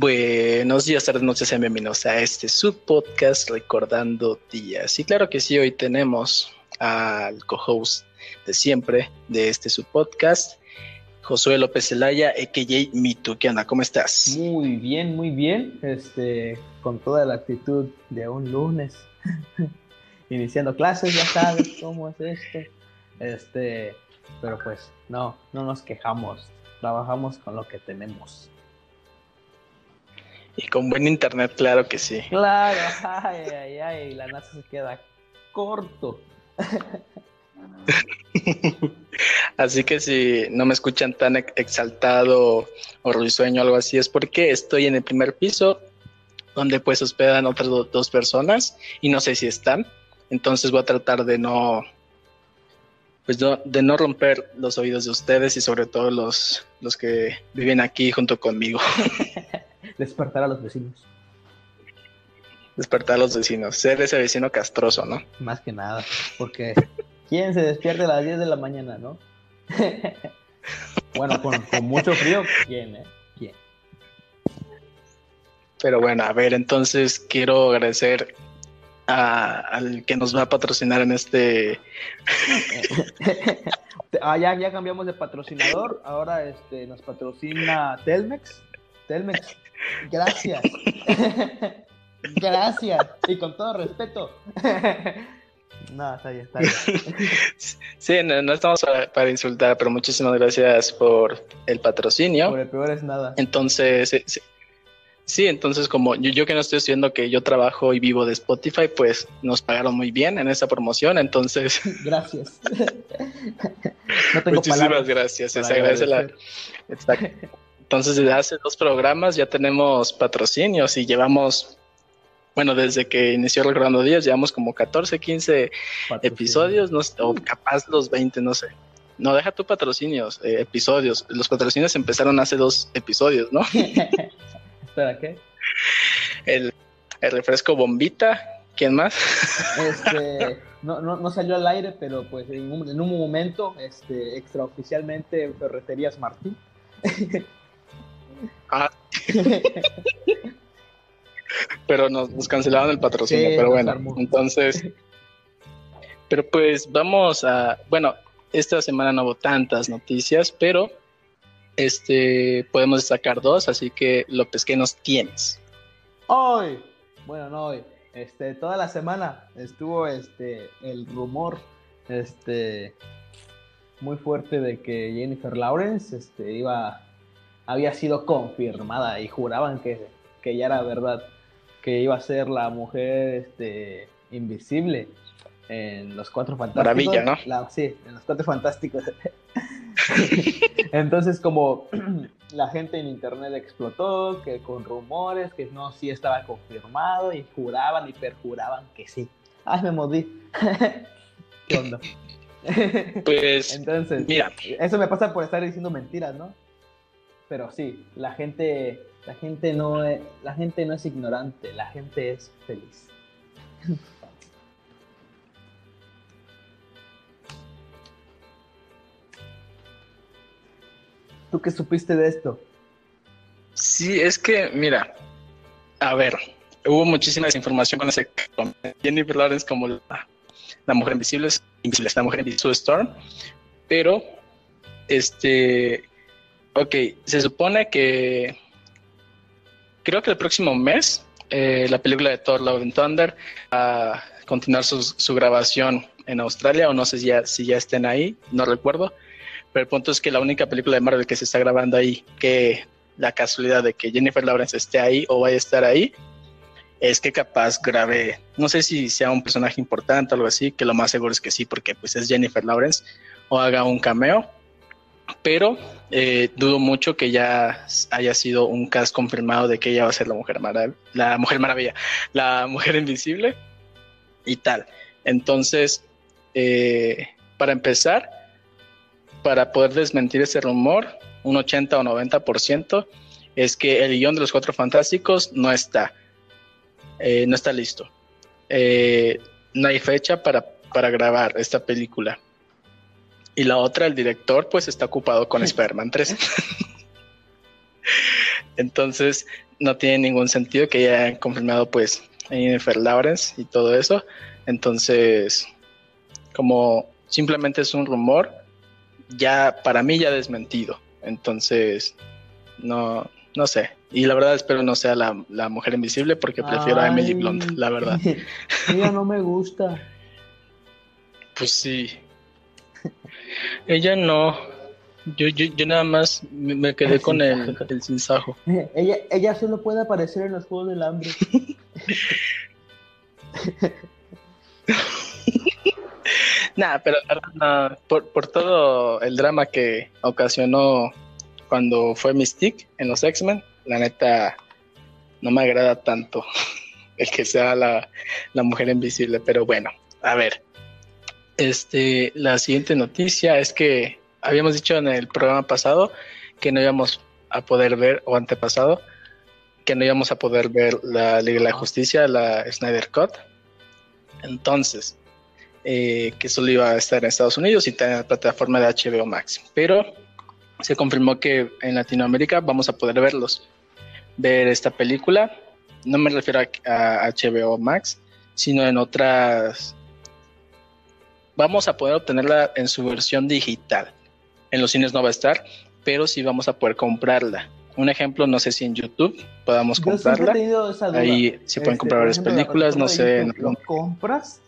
Buenos días, tardes, noches, bienvenidos a este subpodcast Recordando Días. Y claro que sí, hoy tenemos al co-host de siempre de este subpodcast, Josué López Zelaya, a.k.a. Mitu. ¿Qué onda? ¿Cómo estás? Muy bien, muy bien. Este, con toda la actitud de un lunes. Iniciando clases, ya sabes cómo es esto. Este, pero pues no, no nos quejamos. Trabajamos con lo que tenemos. Y con buen internet, claro que sí. Claro, ay, ay, ay, la NASA se queda corto. así que si no me escuchan tan exaltado o risueño o algo así, es porque estoy en el primer piso, donde pues hospedan otras dos personas y no sé si están. Entonces voy a tratar de no, pues de no romper los oídos de ustedes y sobre todo los, los que viven aquí junto conmigo. despertar a los vecinos. Despertar a los vecinos, ser ese vecino castroso, ¿no? Más que nada, porque ¿quién se despierta a las 10 de la mañana, no? bueno, con, mucho frío, ¿quién, eh? ¿Quién? Pero bueno, a ver, entonces quiero agradecer al que nos va a patrocinar en este. ah, ya, ya cambiamos de patrocinador. Ahora este, nos patrocina Telmex. Telmex Gracias. Gracias. Y con todo respeto. No, está bien, está bien. Sí, no, estamos para, insultar, pero muchísimas gracias por el patrocinio. Por el peor es nada. Entonces, sí, entonces como yo, yo, que no estoy estudiando que yo trabajo y vivo de Spotify, pues nos pagaron muy bien en esa promoción, entonces... Gracias. Muchísimas gracias, se agradece la... Entonces, desde hace dos programas ya tenemos patrocinios y llevamos, bueno, desde que inició Recordando Días, llevamos como 14, 15 episodios, no, o capaz los 20, no sé. No, deja tu patrocinios, eh, episodios. Los patrocinios empezaron hace dos episodios, ¿no? ¿Espera qué? El, refresco bombita, ¿quién más? Este, no, no, no, salió al aire, pero pues en un, en un momento, este, extraoficialmente, Ferreterías Martín. Ah. pero nos, cancelaron el patrocinio, pero bueno, entonces, pero pues vamos a, bueno, esta semana no hubo tantas noticias, pero este podemos destacar dos, así que López, ¿qué nos tienes? Hoy, bueno, no hoy, este, toda la semana estuvo este el rumor, este muy fuerte de que Jennifer Lawrence este, iba había sido confirmada y juraban que, que ya era verdad, que iba a ser la mujer este, invisible en los Cuatro Fantásticos. Maravilla, ¿no? sí, en los Cuatro Fantásticos. Entonces, como la gente en internet explotó, que con rumores, que no, sí estaba confirmado, y juraban y perjuraban que sí. Ay, me modí. ¿Qué onda? Pues, Entonces, mira. Eso me pasa por estar diciendo mentiras, ¿no? Pero sí, la gente, la gente no es, la gente no es ignorante, la gente es feliz. ¿Tú qué supiste de esto? Sí, es que, mira, a ver, hubo muchísima desinformación con ese con Jennifer Lawrence como la, mujer invisible, invisible, la mujer invisible Storm, pero este Ok, se supone que creo que el próximo mes eh, la película de Thor Love and Thunder va a continuar su, grabación en Australia o no sé si ya, si ya estén ahí, no recuerdo. Pero el punto es que la única película de Marvel que se está grabando ahí, que la casualidad de que Jennifer Lawrence esté ahí o vaya a estar ahí, es que capaz grabe, no sé si sea un personaje importante o algo así, que lo más seguro es que sí, porque pues es Jennifer Lawrence, o haga un cameo pero eh, dudo mucho que ya haya sido un cast confirmado de que ella va a ser la mujer maravilla, la mujer maravilla, la mujer invisible y tal. Entonces, eh, para empezar, para poder desmentir ese rumor, un 80 o 90% es que el guion de los Cuatro Fantásticos no está, eh, no está listo. no hay fecha para, para grabar esta película. Y la otra, el director, pues está ocupado con Spider-Man 3. Entonces, no tiene ningún sentido que hayan confirmado pues a Jennifer Lawrence y todo eso. Entonces, como simplemente es un rumor, ya para mí ya desmentido. Entonces, no, no sé. Y la verdad espero no sea la, mujer invisible porque prefiero a Emily Blunt, la verdad. Ella no me gusta. Pues sí. Ella no. Yo, yo, yo nada más me quedé con el, el sinsajo. Ella, ella solo puede aparecer en los Juegos del Hambre. Nada, pero por, por, todo el drama que ocasionó cuando fue Mystique en los X-Men, la neta no me agrada tanto el que sea la, la, mujer invisible, pero bueno, a ver. Este, la siguiente noticia es que habíamos dicho en el programa pasado que no íbamos a poder ver, o antepasado, que no íbamos a poder ver la Liga de la Justicia, la Snyder Cut. Entonces, eh, que solo iba a estar en Estados Unidos y en la plataforma de HBO Max. Pero se confirmó que en Latinoamérica vamos a poder verlos. Ver esta película, no me refiero a, a HBO Max, sino en otras... Vamos a poder obtenerla en su versión digital. En los cines no va a estar, pero sí vamos a poder comprarla. Un ejemplo, no sé si en YouTube podamos comprarla. Ahí se pueden este, comprar varias películas, no sé. ¿Lo compras?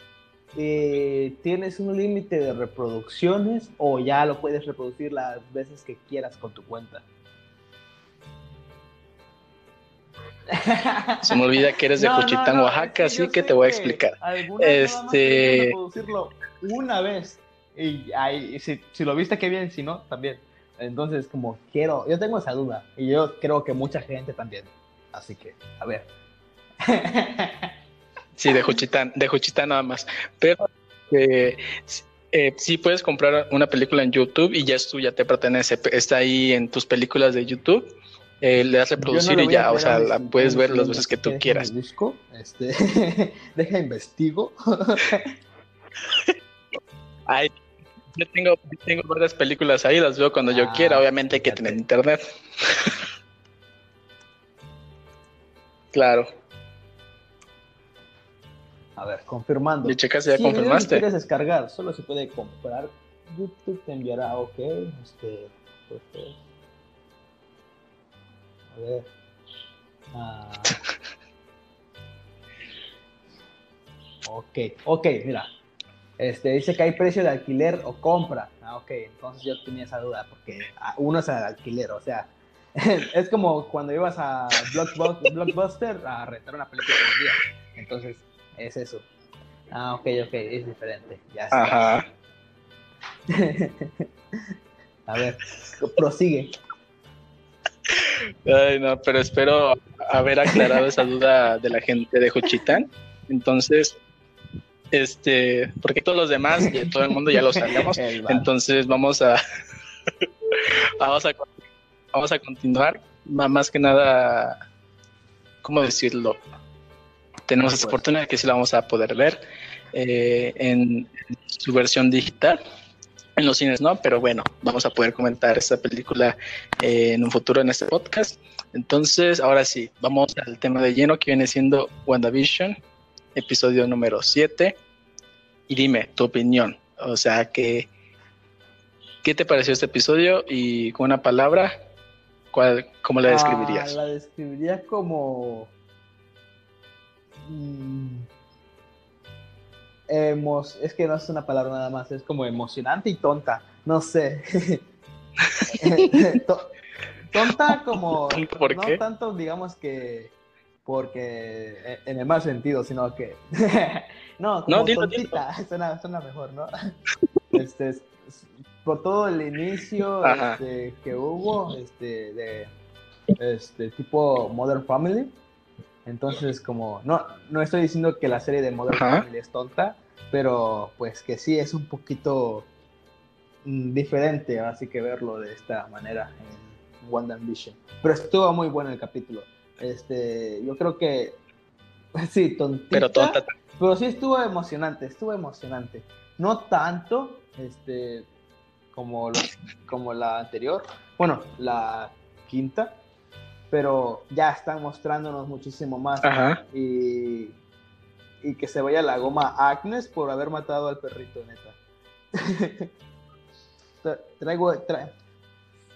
Eh, ¿Tienes un límite de reproducciones o ya lo puedes reproducir las veces que quieras con tu cuenta? Se me olvida que eres de Juchitán, Oaxaca, así que te voy a explicar. Este. Reproducirlo una vez. Y ahí, si, si, lo viste, qué bien, si no, también. Entonces, como quiero, yo tengo esa duda y yo creo que mucha gente también. Así que, a ver. Sí, de Juchitán, de Juchitán nada más. Pero eh, eh, sí puedes comprar una película en YouTube y ya es tuya, te pertenece, está ahí en tus películas de YouTube. Eh, le das reproducir y ya, o sea, la puedes ver las veces que tú quieras. Disco, este, deja investigo. Ay, yo tengo, tengo varias películas ahí, las veo cuando yo ah, quiera. Obviamente hay que tener internet. claro. A ver, confirmando. Y checas, ya confirmaste. Si quieres descargar, solo se puede comprar. YouTube te enviará, ok. Este, pues, pues. a ver. Ah. ok, ok, mira. Este, dice que hay precio de alquiler o compra. Ah, ok, entonces yo tenía esa duda porque uno es el alquiler, o sea, es como cuando ibas a Blockbuster a rentar una película un día. Entonces, es eso. Ah, ok, ok, es diferente. Ya Ajá. a ver, prosigue. Ay, no, pero espero haber aclarado esa duda de la gente de Juchitán. Entonces, este, porque todos los demás y todo el mundo ya lo sabíamos. Entonces vamos a, vamos a vamos a continuar. Más que nada, ¿cómo decirlo? Tenemos esta oportunidad que sí la vamos a poder ver eh, en, su versión digital. En los cines no, pero bueno, vamos a poder comentar esta película eh, en un futuro en este podcast. Entonces, ahora sí, vamos al tema de lleno que viene siendo WandaVision, episodio número 7. Y dime tu opinión. O sea, que, ¿qué te pareció este episodio? Y con una palabra, ¿cuál, ¿cómo la describirías? Ah, la describiría como... Mm, es que no es una palabra nada más, es como emocionante y tonta. No sé. tonta como... ¿Por no tanto, digamos que porque e, en el mal sentido, sino que no, como tontita, Suena, mejor, ¿no? este, por todo el inicio este, que hubo, este, de este tipo Modern Family, entonces como no, no estoy diciendo que la serie de Modern Family es tonta, pero pues que sí es un poquito mm, diferente, así que verlo de esta manera en WandaVision. Pero estuvo muy bueno el capítulo. Este, yo creo que sí, tontita, pero tonta. Pero sí estuvo emocionante, estuvo emocionante. No tanto, este, como como la anterior, bueno, la quinta, pero ya están mostrándonos muchísimo más. Ajá. Y, y que se vaya la goma Agnes por haber matado al perrito, neta. Tra- traigo, tra-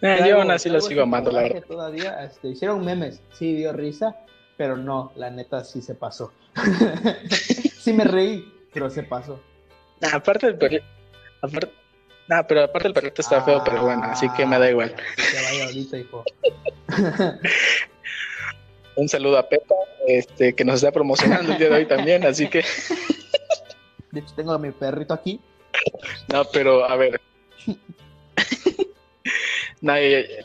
Eh, yo aún así lo sigo amando, la verdad. Todavía este, hicieron memes, sí dio risa, pero no, la neta sí se pasó. sí me reí, pero se pasó. Nah, aparte del perrito. Aparte, nah, pero aparte del perrito está feo, pero bueno, así que me da igual. Ah, que vaya ahorita, hijo. Un saludo a Pepa, este, que nos está promocionando el día de hoy también, así que, De hecho, tengo a mi perrito aquí. no, pero a ver. No,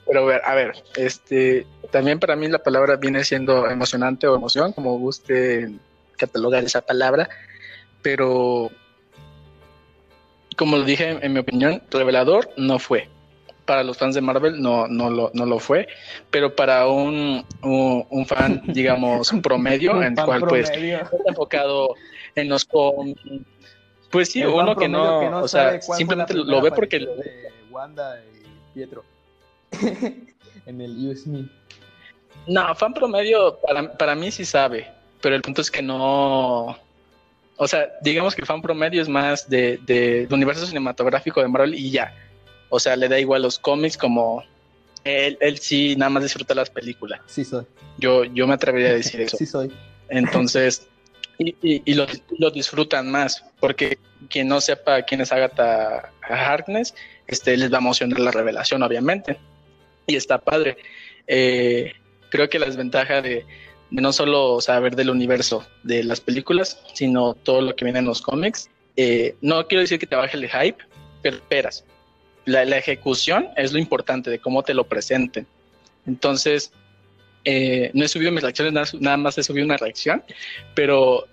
pero a ver, este, también para mí la palabra viene siendo emocionante o emoción, como guste catalogar esa palabra, pero como lo dije, en mi opinión, revelador no fue. Para los fans de Marvel no, no, lo, no lo fue, pero para un, un, un fan, digamos, promedio, Un en el cual pues está enfocado en los. Pues sí, El uno que no, o sea, simplemente lo ve porque de Wanda y Pietro. en el Use Me. no, fan promedio para, para mí sí sabe, pero el punto es que no, o sea, digamos que el fan promedio es más de, de, universo cinematográfico de Marvel y ya, o sea, le da igual los cómics como él, él sí nada más disfruta las películas. Sí soy. Yo, yo me atrevería a decir eso. Sí soy. Entonces, y, y, y lo, lo, disfrutan más, porque quien no sepa quién es Agatha Harkness, este, les va a emocionar la revelación, obviamente. Y está padre. Eh, creo que la desventaja de, no solo saber del universo de las películas, sino todo lo que viene en los cómics, eh, no quiero decir que te baje el hype, pero esperas. La, ejecución es lo importante de cómo te lo presenten. Entonces, eh, no he subido mis reacciones, nada, más he subido una reacción, pero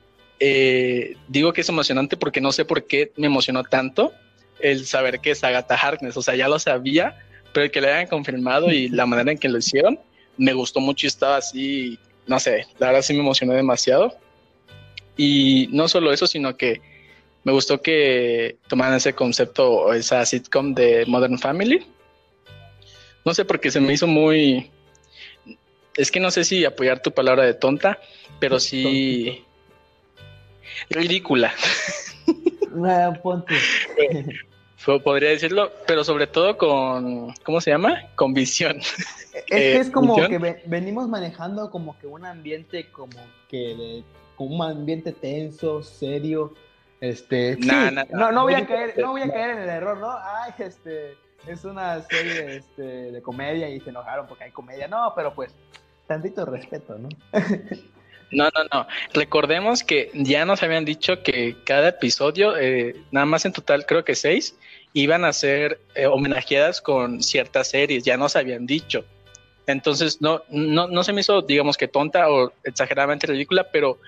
digo que es emocionante porque no sé por qué me emocionó tanto el saber que es Agatha Harkness, o sea, ya lo sabía, pero el que le hayan confirmado y la manera en que lo hicieron, me gustó mucho y estaba así, no sé, la verdad sí me emocionó demasiado. Y no solo eso, sino que me gustó que tomaran ese concepto o esa sitcom de Modern Family. No sé, porque se me hizo muy, es que no sé si apoyar tu palabra de tonta, pero sí ridícula. No, ponte. Podría decirlo, pero sobre todo con, ¿cómo se llama? Con visión. Es que es como ¿visión? que ve, venimos manejando como que un ambiente como que de, como un ambiente tenso, serio. Este, nah, sí, nah, no, no voy a caer, no voy a caer en el error, ¿no? Ay, este, es una serie este, de comedia y se enojaron porque hay comedia. No, pero pues, tantito respeto, ¿no? No, no, no. Recordemos que ya nos habían dicho que cada episodio, eh, nada más en total creo que seis, iban a ser eh, homenajeadas con ciertas series, ya nos habían dicho. Entonces, no, no, no se me hizo, digamos que tonta o exageradamente ridícula, pero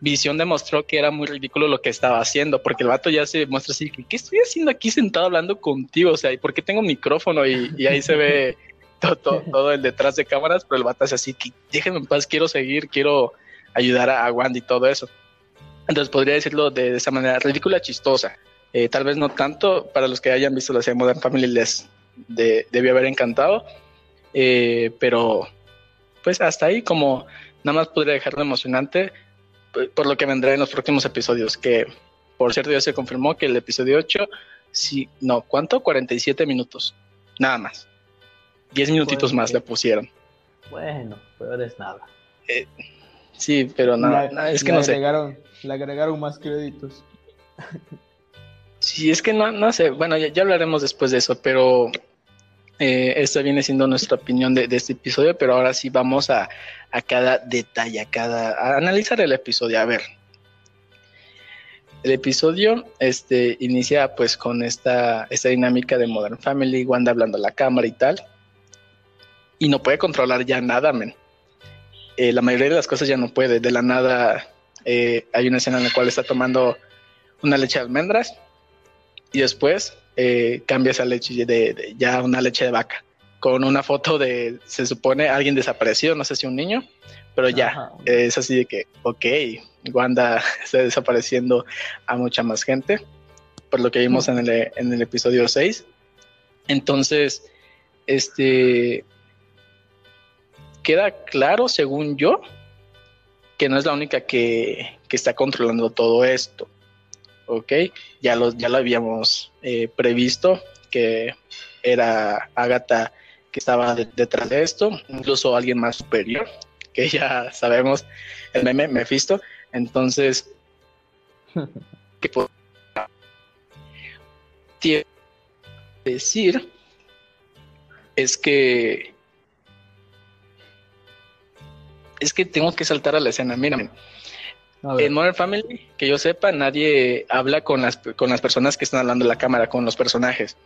Visión demostró que era muy ridículo lo que estaba haciendo, porque el vato ya se muestra así, ¿qué estoy haciendo aquí sentado hablando contigo? O sea, ¿y por qué tengo un micrófono? Y, ahí se ve todo, todo, todo, el detrás de cámaras, pero el vato es así, déjenme en paz, quiero seguir, quiero ayudar a, a Wandy y todo eso. Entonces podría decirlo de, de esa manera, ridícula, chistosa. Eh, tal vez no tanto, para los que hayan visto la serie Modern Family les de, debió haber encantado, eh, pero pues hasta ahí como nada más podría dejarlo emocionante por, por lo que vendrá en los próximos episodios, que por cierto ya se confirmó que el episodio 8, sí, no, ¿cuánto? 47 minutos, nada más. 10 minutitos más le pusieron. Bueno, peor es nada. Eh, sí, pero no es que no agregaron, sé. Le agregaron más créditos. Sí, es que no, no sé, bueno, ya, hablaremos después de eso, pero eh, esta viene siendo nuestra opinión de, de, este episodio, pero ahora sí vamos a, a cada detalle, a cada, a analizar el episodio. A ver, el episodio este, inicia pues con esta, esta dinámica de Modern Family, Wanda hablando a la cámara y tal, y no puede controlar ya nada, men. Eh, la mayoría de las cosas ya no puede, de la nada eh, hay una escena en la cual está tomando una leche de almendras y después eh, cambia esa leche de, de, ya una leche de vaca con una foto de, se supone, alguien desaparecido, no sé si un niño, pero ya, Ajá. es así de que, ok, Wanda está desapareciendo a mucha más gente, por lo que vimos en el, en el episodio 6. Entonces, este, queda claro, según yo, que no es la única que, está controlando todo esto. ¿Ok? Ya lo, ya lo habíamos eh, previsto, que era Agatha que estaba detrás de esto, incluso alguien más superior, que ya sabemos, el meme Mephisto. Entonces, ¿qué puedo decir? Es que es que tengo que saltar a la escena. Mira, en Modern Family, que yo sepa, nadie habla con las, con las personas que están hablando en la cámara, con los personajes.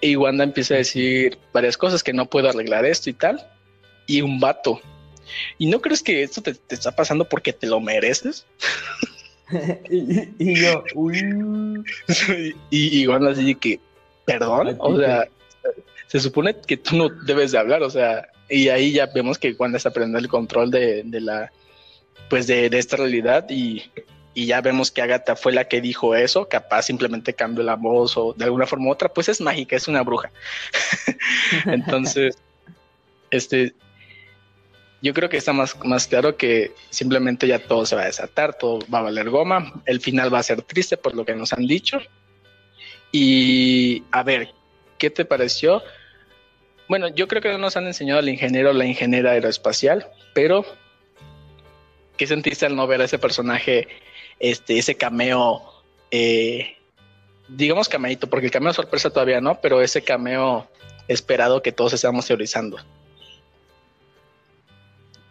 Y Wanda empieza a decir varias cosas que no puedo arreglar esto y tal. Y un vato. ¿Y no crees que esto te, está pasando porque te lo mereces? y, yo, uy. y, y Wanda así que, perdón, o sea, se supone que tú no debes de hablar, o sea, y ahí ya vemos que Wanda está perdiendo el control de, la, pues de, esta realidad y, ya vemos que Agatha fue la que dijo eso, capaz simplemente cambió la voz o de alguna forma u otra, pues es mágica, es una bruja. Entonces, este, yo creo que está más, más claro que simplemente ya todo se va a desatar, todo va a valer goma, el final va a ser triste por lo que nos han dicho. Y a ver, ¿qué te pareció? Bueno, yo creo que no nos han enseñado al ingeniero la ingeniera aeroespacial, pero ¿qué sentiste al no ver a ese personaje, este, ese cameo, eh, digamos cameito, porque el cameo sorpresa todavía no, pero ese cameo esperado que todos estamos teorizando?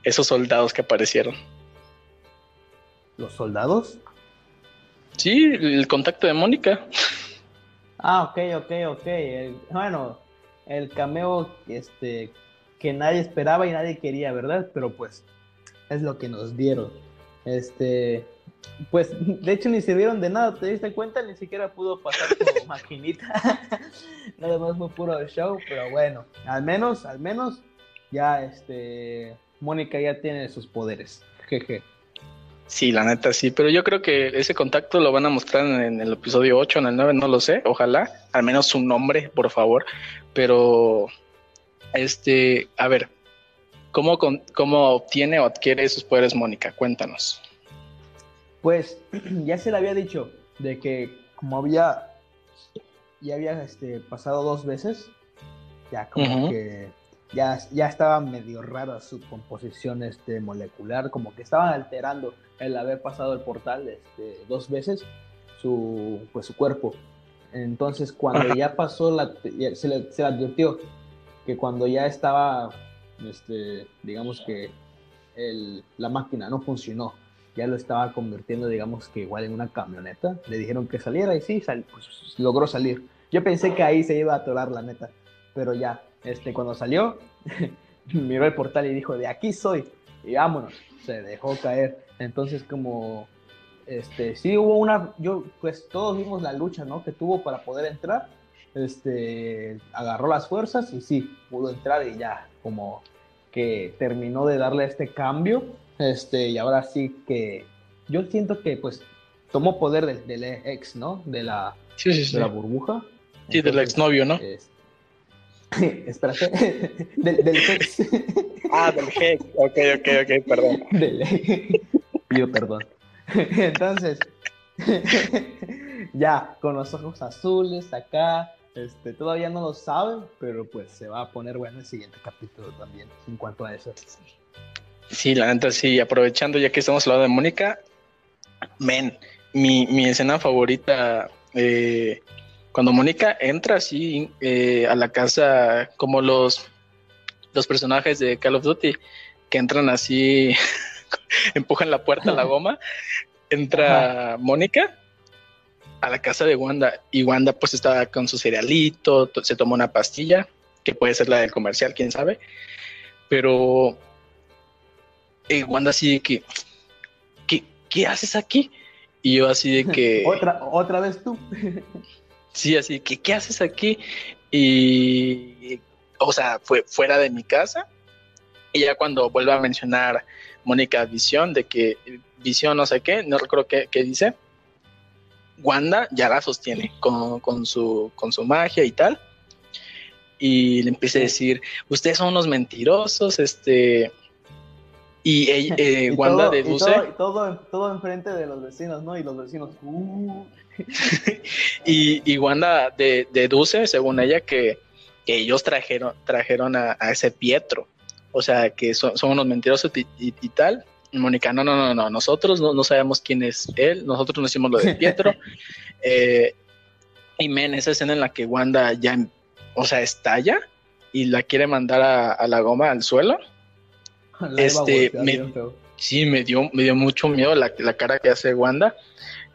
Esos soldados que aparecieron. ¿Los soldados? Sí, el contacto de Mónica. Ah, ok, ok, ok. bueno, el cameo este, que nadie esperaba y nadie quería, ¿verdad? Pero pues es lo que nos dieron. Este, pues de hecho ni sirvieron de nada, ¿te diste cuenta? Ni siquiera pudo pasar como maquinita. nada más fue puro show, pero bueno, al menos, al menos ya este Mónica ya tiene sus poderes. Jeje. Sí, la neta sí, pero yo creo que ese contacto lo van a mostrar en, el episodio 8, en el 9, no lo sé, ojalá, al menos su nombre, por favor, pero este, a ver, ¿cómo, cómo obtiene o adquiere sus poderes Mónica? Cuéntanos. Pues ya se le había dicho de que como había, ya había este, pasado dos veces, ya como que ya, ya estaba medio rara su composición este, molecular, como que estaban alterando el haber pasado el portal este, dos veces su, pues, su cuerpo. Entonces, cuando ya pasó, la, se, le, se, advirtió que cuando ya estaba, este, digamos que el, la máquina no funcionó, ya lo estaba convirtiendo, digamos que igual en una camioneta. Le dijeron que saliera y sí, pues, logró salir. Yo pensé que ahí se iba a atorar la neta, pero ya, este, cuando salió, miró el portal y dijo, de aquí soy, y vámonos, se dejó caer. Entonces como, este, sí hubo una, yo, pues todos vimos la lucha, ¿no? Que tuvo para poder entrar, este, agarró las fuerzas y sí, pudo entrar y ya, como que terminó de darle este cambio, este, y ahora sí que, yo siento que pues tomó poder del, ex, ¿no? De la, de la burbuja. Sí, del exnovio, ¿no? Espérate. del, del Hex. Ah, del Hex. Ok, ok, ok, perdón. Del Yo, perdón. Entonces, ya, con los ojos azules acá. Este, todavía no lo saben, pero pues se va a poner bueno el siguiente capítulo también en cuanto a eso. Sí, la neta, sí, aprovechando ya que estamos hablando de Mónica, men, mi, mi escena favorita eh, cuando Mónica entra así eh, a la casa, como los, los personajes de Call of Duty, que entran así, empujan la puerta a la goma, entra Mónica a la casa de Wanda y Wanda pues estaba con su cerealito, se tomó una pastilla, que puede ser la del comercial, quién sabe, pero eh, Wanda así de que, ¿qué, ¿qué haces aquí? Y yo así de que... otra, otra vez tú. Sí, así que, ¿qué haces aquí? Y, o sea, fue fuera de mi casa. Y ya cuando vuelve a mencionar Mónica Visión, de que Visión no sé qué, no recuerdo qué, dice, Wanda ya la sostiene con, su, con su magia y tal. y le empieza a decir, ustedes son unos mentirosos, este... Y, eh, Wanda deduce... Y todo, todo, enfrente de los vecinos, ¿no? Y los vecinos... Uh". y, Wanda deduce, según ella, que, ellos trajeron, trajeron a, ese Pietro. O sea, que son, unos mentirosos y, tal. Mónica, no, no, no, no, nosotros no, sabemos quién es él, nosotros no hicimos lo de Pietro. Eh, y men, esa escena en la que Wanda ya, o sea, estalla y la quiere mandar a, la goma al suelo. este, sí, me dio, me dio mucho miedo la, la cara que hace Wanda.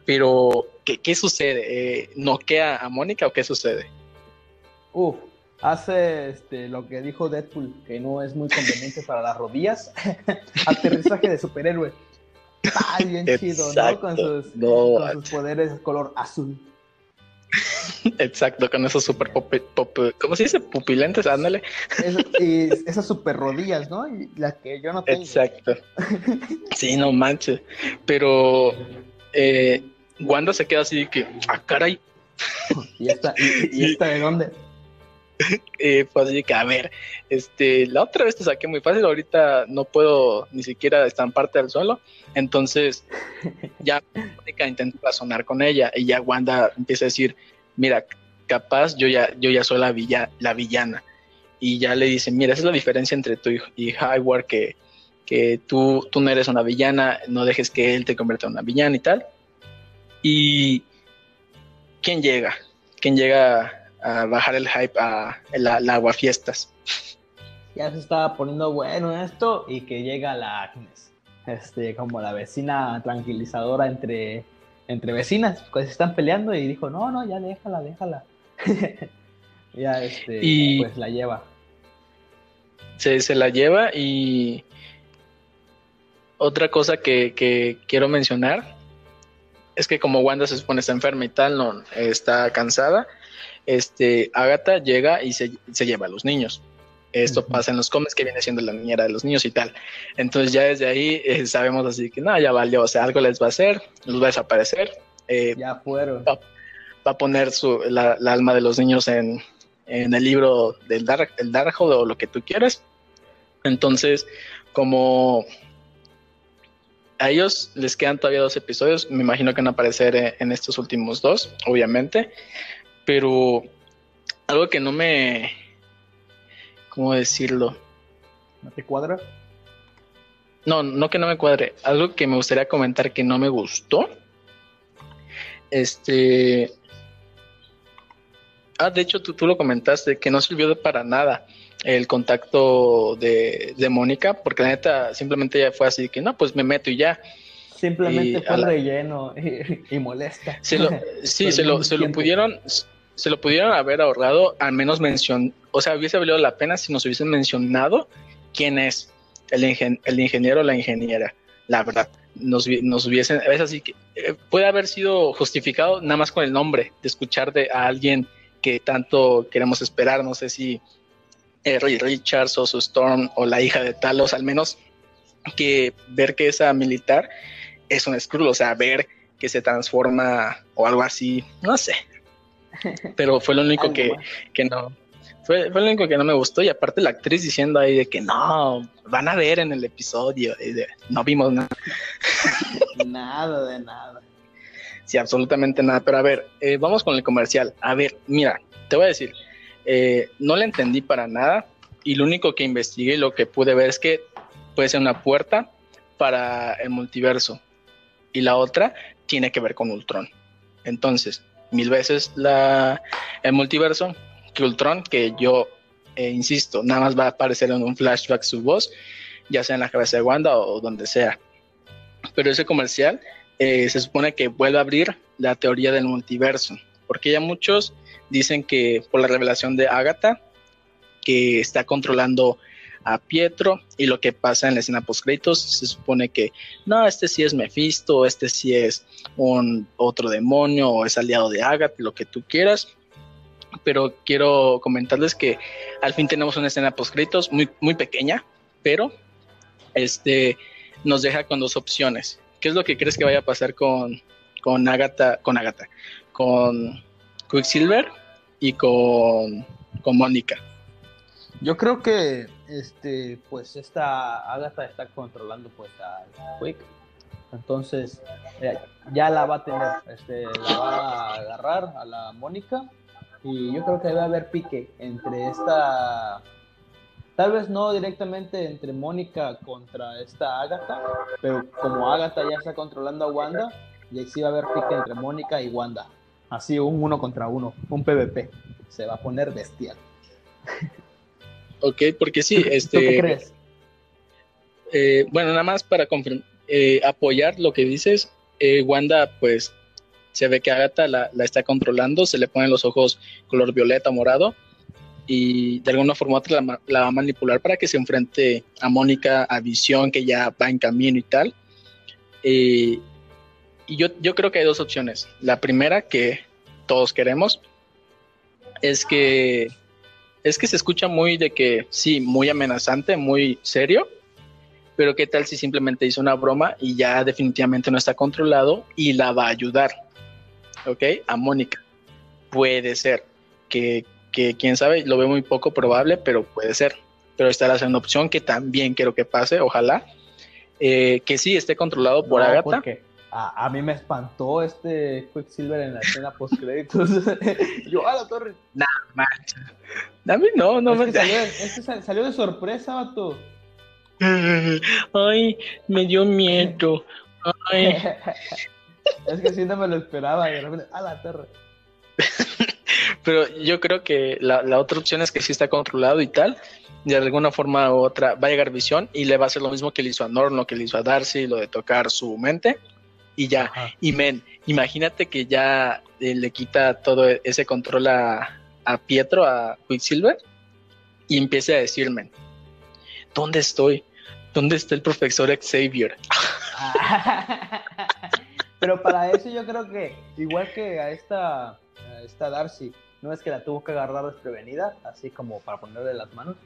Pero, ¿qué, qué sucede? Eh, ¿Noquea a Mónica o qué sucede? Uf, hace este, lo que dijo Deadpool, que no es muy conveniente para las rodillas. Aterrizaje de superhéroe. Ay, bien chido, ¿no? Con sus, con sus poderes color azul. Exacto, con esos super pop, pop, ¿cómo se dice? Pupilentes, ándale. y esas super rodillas, ¿no? Y la que yo no tengo. Exacto. Sí, no manches. Pero eh, Wanda se queda así que, ah, caray. ¿Y esta, y, esta de dónde? Pues así que, a ver, este, la otra vez te saqué muy fácil, ahorita no puedo ni siquiera estamparte al suelo, entonces ya Mónica intenta razonar con ella y ya Wanda empieza a decir, mira, capaz yo ya, yo ya soy la, la villana. Y ya le dice, mira, esa es la diferencia entre tú y, Highward, que, que tú, tú no eres una villana, no dejes que él te convierta en una villana y tal. Y ¿quién llega? ¿Quién llega a bajar el hype a el, aguafiestas? Ya se estaba poniendo bueno esto y que llega la Agnes, este, como la vecina tranquilizadora entre, entre vecinas, pues están peleando y dijo, no, no, ya déjala, déjala. ya, este, pues la lleva. Se, se la lleva y otra cosa que, que quiero mencionar es que como Wanda se supone está enferma y tal, no está cansada, este, Agatha llega y se, lleva a los niños. Esto pasa en los cómics que viene siendo la niñera de los niños y tal. Entonces ya desde ahí eh, sabemos así que no, ya valió, o sea, algo les va a hacer, los va a desaparecer. Eh, ya fueron. Va, a poner su, la, alma de los niños en, en el libro del Dark, el Darkhold o lo que tú quieras. Entonces, como a ellos les quedan todavía dos episodios, me imagino que van a aparecer eh, en estos últimos dos, obviamente, pero algo que no me... ¿Cómo decirlo? ¿No te cuadra? No, no que no me cuadre, algo que me gustaría comentar que no me gustó. Este... Ah, de hecho tú, tú lo comentaste, que no sirvió para nada el contacto de, Mónica, porque la neta simplemente ya fue así que no, pues me meto y ya. Simplemente fue relleno y, molesta. sí, se lo, se lo pudieron, se lo pudieron haber ahorrado, al menos mención, o sea, hubiese valido la pena si nos hubiesen mencionado quién es el, el ingeniero o la ingeniera, la verdad. Nos, nos hubiesen, es así que eh, puede haber sido justificado nada más con el nombre, de escuchar de a alguien que tanto queremos esperar, no sé si eh, Richards o su Storm o la hija de Talos, al menos que ver que esa militar es un Skrull, o sea, ver que se transforma o algo así, no sé. Pero fue lo único que, que no, fue, fue, lo único que no me gustó y aparte la actriz diciendo ahí de que no, van a ver en el episodio, y no vimos nada. nada de nada. Sí, absolutamente nada, pero a ver, eh, vamos con el comercial. A ver, mira, te voy a decir, eh, no la entendí para nada y lo único que investigué y lo que pude ver es que puede ser una puerta para el multiverso y la otra tiene que ver con Ultron. Entonces, mil veces la, el multiverso que Ultron, que yo eh, insisto, nada más va a aparecer en un flashback su voz, ya sea en la cabeza de Wanda o, donde sea. Pero ese comercial eh, se supone que vuelve a abrir la teoría del multiverso, porque ya muchos Dicen que por la revelación de Agatha, que está controlando a Pietro y lo que pasa en la escena post créditos se supone que no, este sí es Mephisto, este sí es un otro demonio o es aliado de Agatha, lo que tú quieras. Pero quiero comentarles que al fin tenemos una escena post créditos muy, muy pequeña, pero este nos deja con dos opciones. ¿Qué es lo que crees que vaya a pasar con, con Agatha, con Agatha, con Quicksilver y con, con Mónica. Yo creo que este, pues esta Agatha está controlando pues a Quick. Entonces, eh, ya la va a tener, este, la va a agarrar a la Mónica. Y yo creo que debe haber pique entre esta. Tal vez no directamente entre Mónica contra esta Agatha, pero como Agatha ya está controlando a Wanda, y sí va a haber pique entre Mónica y Wanda. Así, un uno contra uno, un PvP. Se va a poner bestial. Ok, porque sí, este. ¿Tú qué crees? Eh, bueno, nada más para eh, apoyar lo que dices, eh, Wanda, pues se ve que Agatha la, la, está controlando, se le ponen los ojos color violeta, morado, y de alguna forma otra la, la, va a manipular para que se enfrente a Mónica, a Visión, que ya va en camino y tal. y yo, yo creo que hay dos opciones. La primera, que todos queremos, es que es que se escucha muy de que sí, muy amenazante, muy serio, pero qué tal si simplemente hizo una broma y ya definitivamente no está controlado y la va a ayudar, ¿ok? A Mónica. Puede ser que, que quién sabe, lo veo muy poco probable, pero puede ser. Pero esta es una opción que también quiero que pase, ojalá. Eh, que sí esté controlado por No, Agatha. porque A, a mí me espantó este Quicksilver en la escena post créditos. Yo, a la torre. A mí no, no me salió, es que sal- salió de sorpresa, vato. Ay, me dio miedo. Ay. es que sí no me lo esperaba. Y de repente, a la torre. Pero yo creo que la, la otra opción es que sí está controlado y tal. De alguna forma u otra va a llegar visión y le va a hacer lo mismo que le hizo a Norn, lo que le hizo a Darcy, lo de tocar su mente. Y ya. Ajá. Y men, imagínate que ya eh, le quita todo ese control a, a Pietro, a Quicksilver, y empiece a decir, men, ¿dónde estoy? ¿Dónde está el profesor Xavier? Pero para eso yo creo que, igual que a esta, a esta Darcy, no es que la tuvo que agarrar desprevenida, así como para ponerle las manos.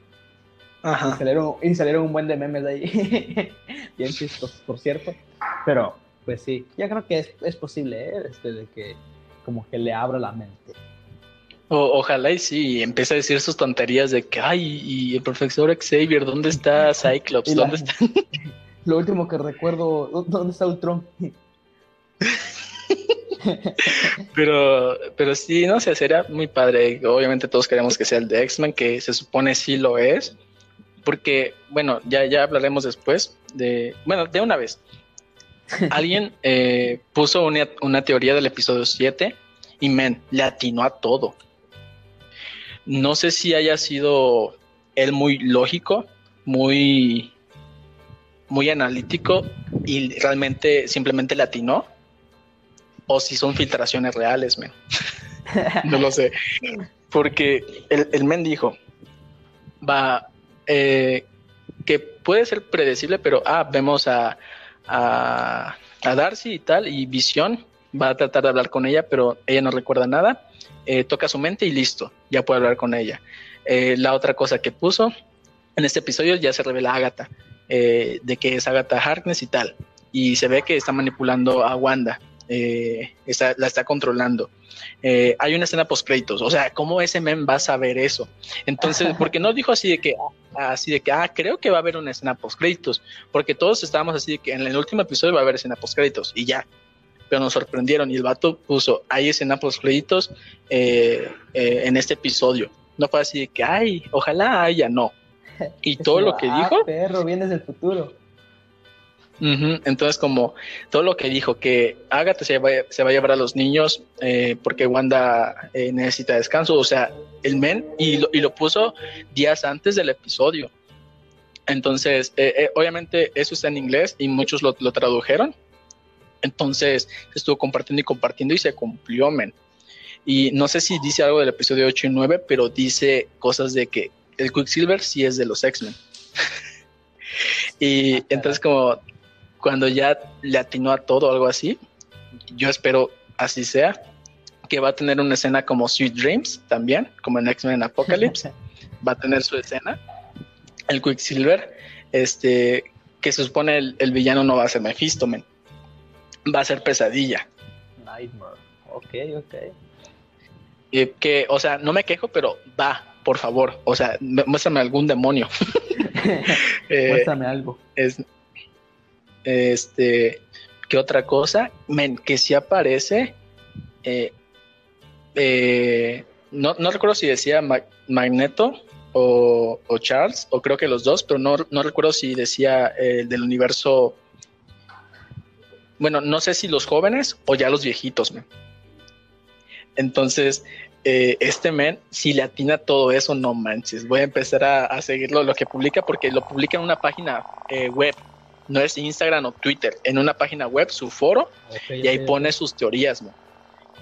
Y Ajá. salieron, y salieron un buen de memes de ahí. Bien chistosos, por cierto. Pero, pues sí, yo creo que es, es posible, ¿eh? Este, de que como que le abra la mente. O- ojalá y sí, empiece a decir sus tonterías de que, ay, y el profesor Xavier, ¿dónde está Cyclops? Y la- ¿Dónde está? Lo último que recuerdo, ¿dó- ¿dónde está Ultron? Pero, pero sí, no sé, sería muy padre. Obviamente todos queremos que sea el de X-Men, que se supone sí lo es. Porque, bueno, ya, ya hablaremos después de, bueno, de una vez. Alguien eh, puso una, una teoría del episodio 7 y, men, le atinó a todo. No sé si haya sido él muy lógico, muy, muy analítico y realmente simplemente le atinó. O si son filtraciones reales, men. no lo sé. Porque el, el men dijo, va, eh, que puede ser predecible, pero ah, vemos a, a, a Darcy y tal, y Visión va a tratar de hablar con ella, pero ella no recuerda nada. Eh, toca su mente y listo, ya puede hablar con ella. Eh, la otra cosa que puso en este episodio ya se revela Agatha, eh, de que es Agatha Harkness y tal, y se ve que está manipulando a Wanda. eh, está- la está controlando. Eh, hay una escena post créditos, o sea, ¿cómo ese men va a saber eso? Entonces, porque no dijo así de que, ah, así de que, ah, creo que va a haber una escena post créditos, porque todos estábamos así de que en el último episodio va a haber escena post créditos y ya, pero nos sorprendieron y el vato puso, hay escena post créditos eh, eh, en este episodio. No fue así de que, ay, ojalá haya, no. Y todo lo que Ah, dijo, perro, vienes del futuro. Entonces, como todo lo que dijo, que Agatha se va, se va a llevar a los niños eh, porque Wanda eh, necesita descanso, o sea, el men, y lo, y lo puso días antes del episodio. Entonces, eh, obviamente eso está en inglés y muchos lo, lo tradujeron. Entonces, estuvo compartiendo y compartiendo y se cumplió, men. Y no sé si dice algo del episodio 8 y 9, pero dice cosas de que el Quicksilver sí es de los X-Men. y entonces como cuando ya le atinó a todo o algo así, yo espero así sea, que va a tener una escena como Sweet Dreams también, como en X-Men Apocalypse, va a tener su escena, el Quicksilver, este, que se supone el, el villano no va a ser Mephisto, men. Va a ser Pesadilla. Nightmare. Ok, ok. Que, o sea, no me quejo, pero va, por favor, o sea, muéstrame algún demonio. Eh, muéstrame algo. Es, este, ¿qué otra cosa? Men, que sí aparece. Eh, eh, no, recuerdo si decía Magneto o, Charles, o creo que los dos, pero no, no recuerdo si decía el del universo. Bueno, no sé si los jóvenes o ya los viejitos, men. Entonces, eh, este men, si le atina todo eso, no manches. Voy a empezar a, seguirlo, lo que publica, porque lo publica en una página eh, web. No es Instagram o Twitter, en una página web, su foro, y ahí pone sus teorías, man.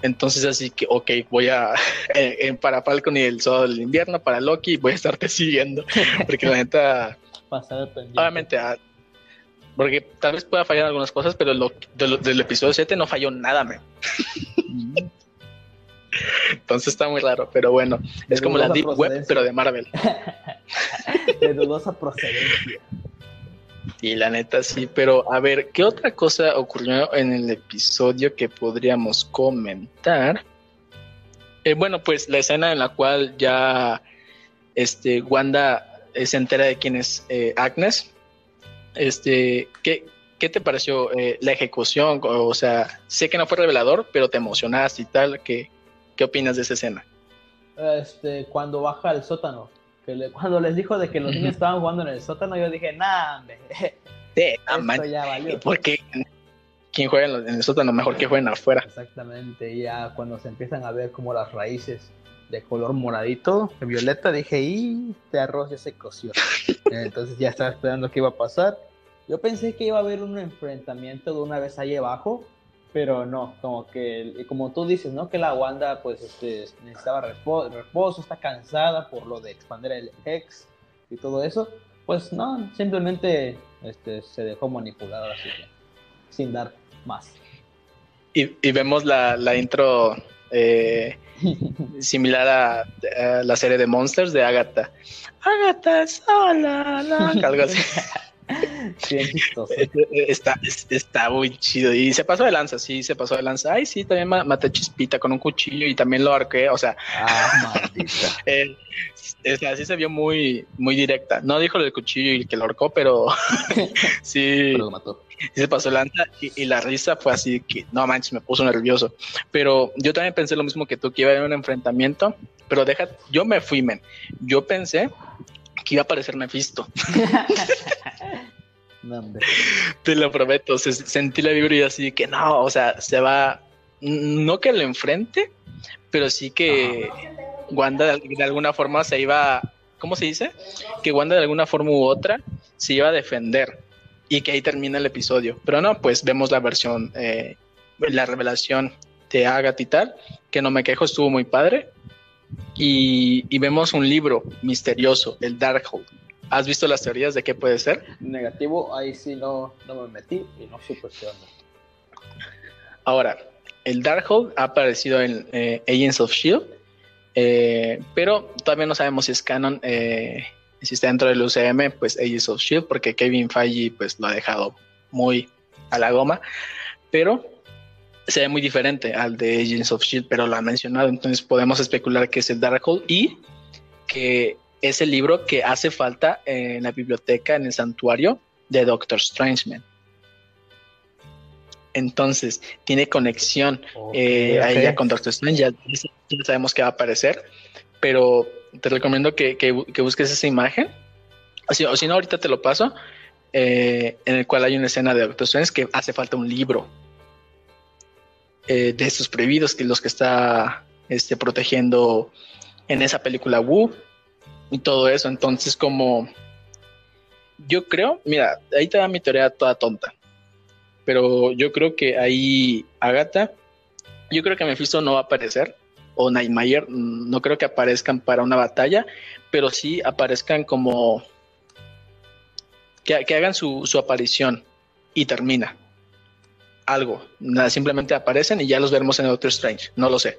Entonces, así que, ok, voy a, en, para Falcon y el Sol del Invierno, para Loki, voy a estarte siguiendo, porque la neta, obviamente, ah, porque tal vez pueda fallar algunas cosas, pero lo, del episodio 7 no falló nada, man. Entonces está muy raro, pero bueno, es como la Deep Web, pero de Marvel. de dudosa procedencia. Y la neta sí, pero a ver, ¿qué otra cosa ocurrió en el episodio que podríamos comentar? Eh, bueno, pues la escena en la cual ya este, Wanda se entera de quién es eh, Agnes. Este, ¿qué, ¿Qué te pareció la ejecución? O sea, sé que no fue revelador, pero te emocionaste y tal. ¿Qué, ¿Qué opinas de esa escena? Este, cuando baja al sótano, que cuando les dijo de que los niños estaban jugando en el sótano, yo dije, nah, hombre. Sí, ya valió. Porque quien juega en el sótano mejor que jueguen afuera. Exactamente, ya cuando se empiezan a ver como las raíces de color moradito, violeta, dije, y este arroz ya se coció. Entonces ya estaba esperando qué iba a pasar. Yo pensé que iba a haber un enfrentamiento de una vez ahí abajo, pero no, como que, como tú dices, ¿no? Que la Wanda, pues, este, necesitaba reposo, está cansada por lo de expandir el Hex y todo eso. Pues no, simplemente este, se dejó manipular así sin dar más. Y, vemos la, la intro eh, similar a, la serie de Monsters de Agatha. Agatha sola, algo. Está, está muy chido. Y se pasó de lanza, sí, se pasó de lanza. Ay, sí, también maté chispita con un cuchillo y también lo arqué. O sea, ah, eh, así se vio muy, muy directa. No dijo del cuchillo y que lo arcó, pero sí. lo mató. se pasó de lanza y, la risa fue así que no manches, me puso nervioso. Pero yo también pensé lo mismo que tú, que iba a haber un enfrentamiento. Pero deja, yo me fui, men. Yo pensé que iba a aparecer Mephisto. Te lo prometo, sentí la vibra y así que no, o sea, se va, no que lo enfrente, pero sí que Wanda de, alguna forma se iba, ¿cómo se dice? Que Wanda de alguna forma u otra se iba a defender y que ahí termina el episodio. Pero no, pues vemos la versión, eh, la revelación de Agatha y tal, que no me quejo, estuvo muy padre. Y, vemos un libro misterioso, el Darkhold. ¿Has visto las teorías de qué puede ser? Negativo, ahí sí no, no me metí y no supe qué Ahora, el Darkhold ha aparecido en eh, Agents of Shield, eh, pero todavía no sabemos si es canon, eh, si está dentro del UCM, pues Agents of Shield, porque Kevin Feige pues lo ha dejado muy a la goma, pero se ve muy diferente al de Agents of Shield, pero lo ha mencionado, entonces podemos especular que es el Darkhold y que es el libro que hace falta en la biblioteca, en el santuario de Doctor Strangeman. Entonces, tiene conexión eh, ahí ya con Doctor Strange, ya, sabemos que va a aparecer, pero te recomiendo que, busques esa imagen, o si, o si, no, ahorita te lo paso, eh, en el cual hay una escena de Doctor Strange que hace falta un libro eh, de estos prohibidos, que los que está este, protegiendo en esa película Wu y todo eso. Entonces, como yo creo, mira, ahí te da mi teoría toda tonta, pero yo creo que ahí Agatha, yo creo que Mephisto no va a aparecer, o Nightmare, no creo que aparezcan para una batalla, pero sí aparezcan como que, que hagan su, su aparición y termina algo. Nada, simplemente aparecen y ya los veremos en Doctor Strange. No lo sé.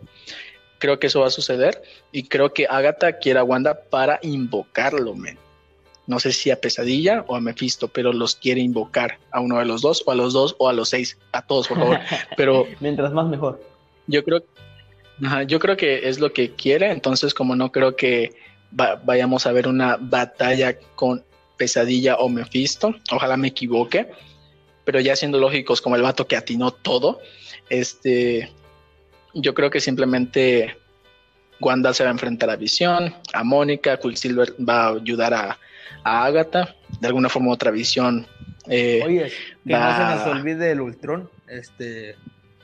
Creo que eso va a suceder y creo que Agatha quiere a Wanda para invocarlo, men. No sé si a Pesadilla o a Mephisto, pero los quiere invocar a uno de los dos, o a los dos, o a los seis, a todos, por favor. Pero mientras más mejor. Yo creo, yo creo que es lo que quiere. Entonces, como no creo que vayamos a ver una batalla con Pesadilla o Mephisto. Ojalá me equivoque, pero ya siendo lógicos como el vato que atinó todo, este, yo creo que simplemente Wanda se va a enfrentar a Visión, a Mónica, Quicksilver va a ayudar a, a Agatha, de alguna forma otra Visión. Eh, Oye, que no se nos olvide el Ultron, este,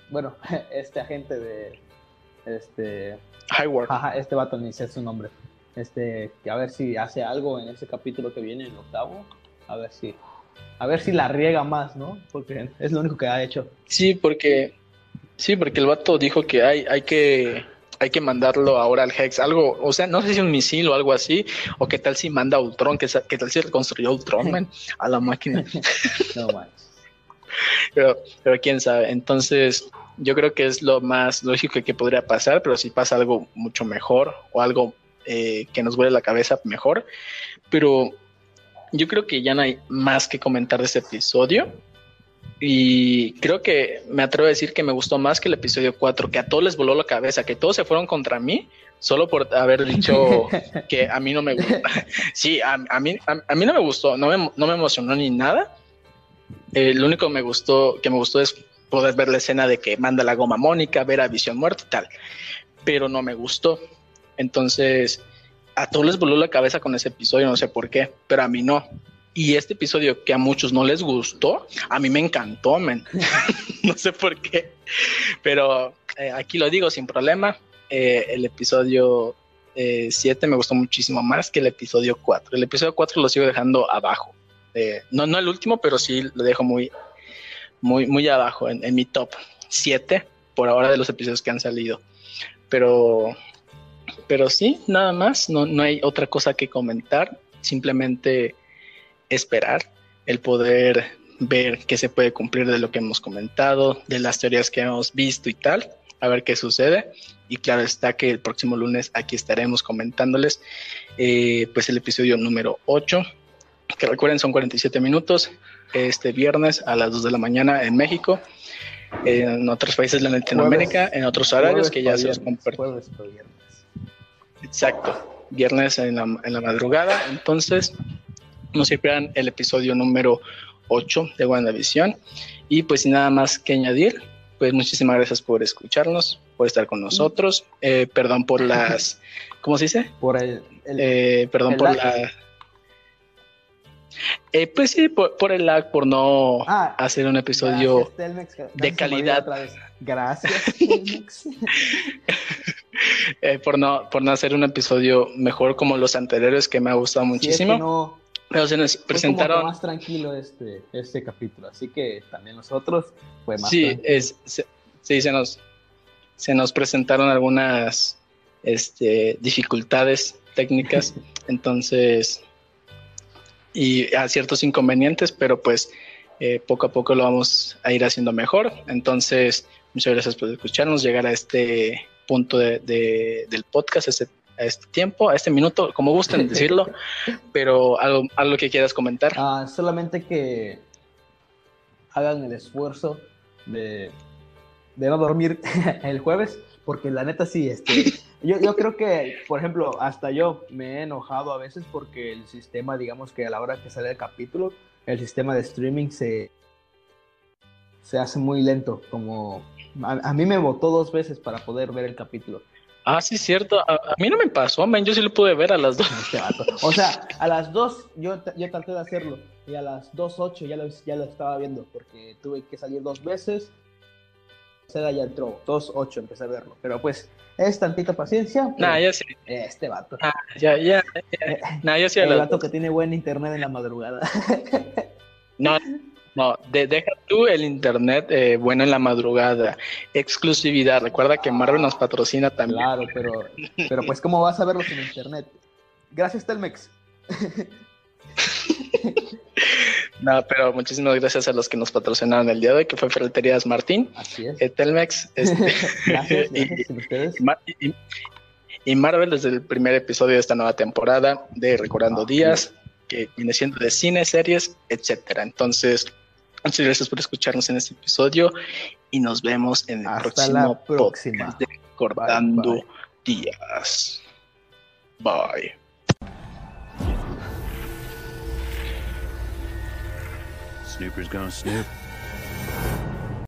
bueno, este agente de, este, Highward. Ajá, este vato ni sé su nombre. Este, que a ver si hace algo en ese capítulo que viene, el octavo, a ver si, a ver si la riega más, ¿no? Porque es lo único que ha hecho. Sí, porque, sí, porque el vato dijo que hay, hay que hay que mandarlo ahora al Hex, algo, o sea, no sé si un misil o algo así, o qué tal si manda Ultron, qué, qué tal si reconstruyó Ultron, man, a la máquina. no manches. Pero, pero quién sabe, entonces yo creo que es lo más lógico que podría pasar, pero si pasa algo mucho mejor o algo eh, que nos vuele la cabeza mejor, pero yo creo que ya no hay más que comentar de este episodio. Y creo que me atrevo a decir que me gustó más que el episodio 4, que a todos les voló la cabeza, que todos se fueron contra mí solo por haber dicho que a mí no me gusta. Sí, a, mí, a, mí no me gustó, no me, no me emocionó ni nada. Eh, lo único que me gustó, que me gustó es poder ver la escena de que manda la goma Mónica, ver a Visión muerta y tal. Pero no me gustó. Entonces, a todos les voló la cabeza con ese episodio, no sé por qué, pero a mí no. Y este episodio que a muchos no les gustó, a mí me encantó, men. no sé por qué. Pero eh, aquí lo digo sin problema. Eh, el episodio 7 eh, me gustó muchísimo más que el episodio 4. El episodio 4 lo sigo dejando abajo. no, no el último, pero sí lo dejo muy, muy, muy abajo en, en mi top 7 por ahora de los episodios que han salido. Pero, pero sí, nada más. No, no hay otra cosa que comentar. Simplemente esperar el poder ver qué se puede cumplir de lo que hemos comentado, de las teorías que hemos visto y tal, a ver qué sucede. Y claro está que el próximo lunes aquí estaremos comentándoles eh, pues el episodio número 8, que recuerden son 47 minutos, este viernes a las 2 de la mañana en México, en otros países de Latinoamérica, en otros horarios que ya se los comparto. Exacto, viernes en la, en la madrugada, entonces no se pierdan el episodio número 8 de WandaVision. Y pues sin nada más que añadir, pues muchísimas gracias por escucharnos, por estar con nosotros. Eh, perdón por las, ¿cómo se dice? Por el, eh, perdón por la... Eh, pues sí, por, el lag, por no ah, hacer un episodio de calidad. Gracias, por, no, por no hacer un episodio mejor como los anteriores, que me ha gustado muchísimo. Pero se nos presentaron. más tranquilo este, este capítulo, así que también nosotros fue más. Sí, es, sí, se nos, se nos presentaron algunas este, dificultades técnicas, entonces, y a ciertos inconvenientes, pero pues eh, poco a poco lo vamos a ir haciendo mejor. Entonces, muchas gracias por escucharnos, llegar a este punto de, del podcast, este a este tiempo, a este minuto, como gusten decirlo, pero algo, algo que quieras comentar. Ah, solamente que hagan el esfuerzo de, de no dormir el jueves, porque la neta sí, este, yo, yo creo que, por ejemplo, hasta yo me he enojado a veces porque el sistema, digamos que a la hora que sale el capítulo, el sistema de streaming se, se hace muy lento, como a, mí me votó dos veces para poder ver el capítulo. Ah, sí, cierto. A, mí no me pasó, man. Yo sí lo pude ver a las dos. o sea, a las dos yo, yo traté de hacerlo. Y a las dos ocho ya lo, ya lo estaba viendo. Porque tuve que salir dos veces. Seda ya entró. Dos ocho empecé a verlo. Pero pues, es tantita paciencia. Nah, ya sí. Este vato. Ah, ya, ya. Nah, ya sí. El vato que tiene buen internet en la madrugada. no. No, deja tú el internet eh, bueno en la madrugada, exclusividad. Recuerda que Marvel nos patrocina también. Claro, pero, pero pues ¿cómo vas a verlo sin internet? Gracias Telmex. no, pero muchísimas gracias a los que nos patrocinaron el día de hoy, que fue Ferreterías Martín, Así es. Eh, Telmex, este, gracias, y, ustedes. Y, Marvel desde el primer episodio de esta nueva temporada de Recordando Días, que viene siendo de cine, series, etcétera. Entonces, Muchas gracias por escucharnos en este episodio y nos vemos en el Hasta próximo la próxima. podcast de Recordando bye. Días. Bye. Snooper's gonna snoop.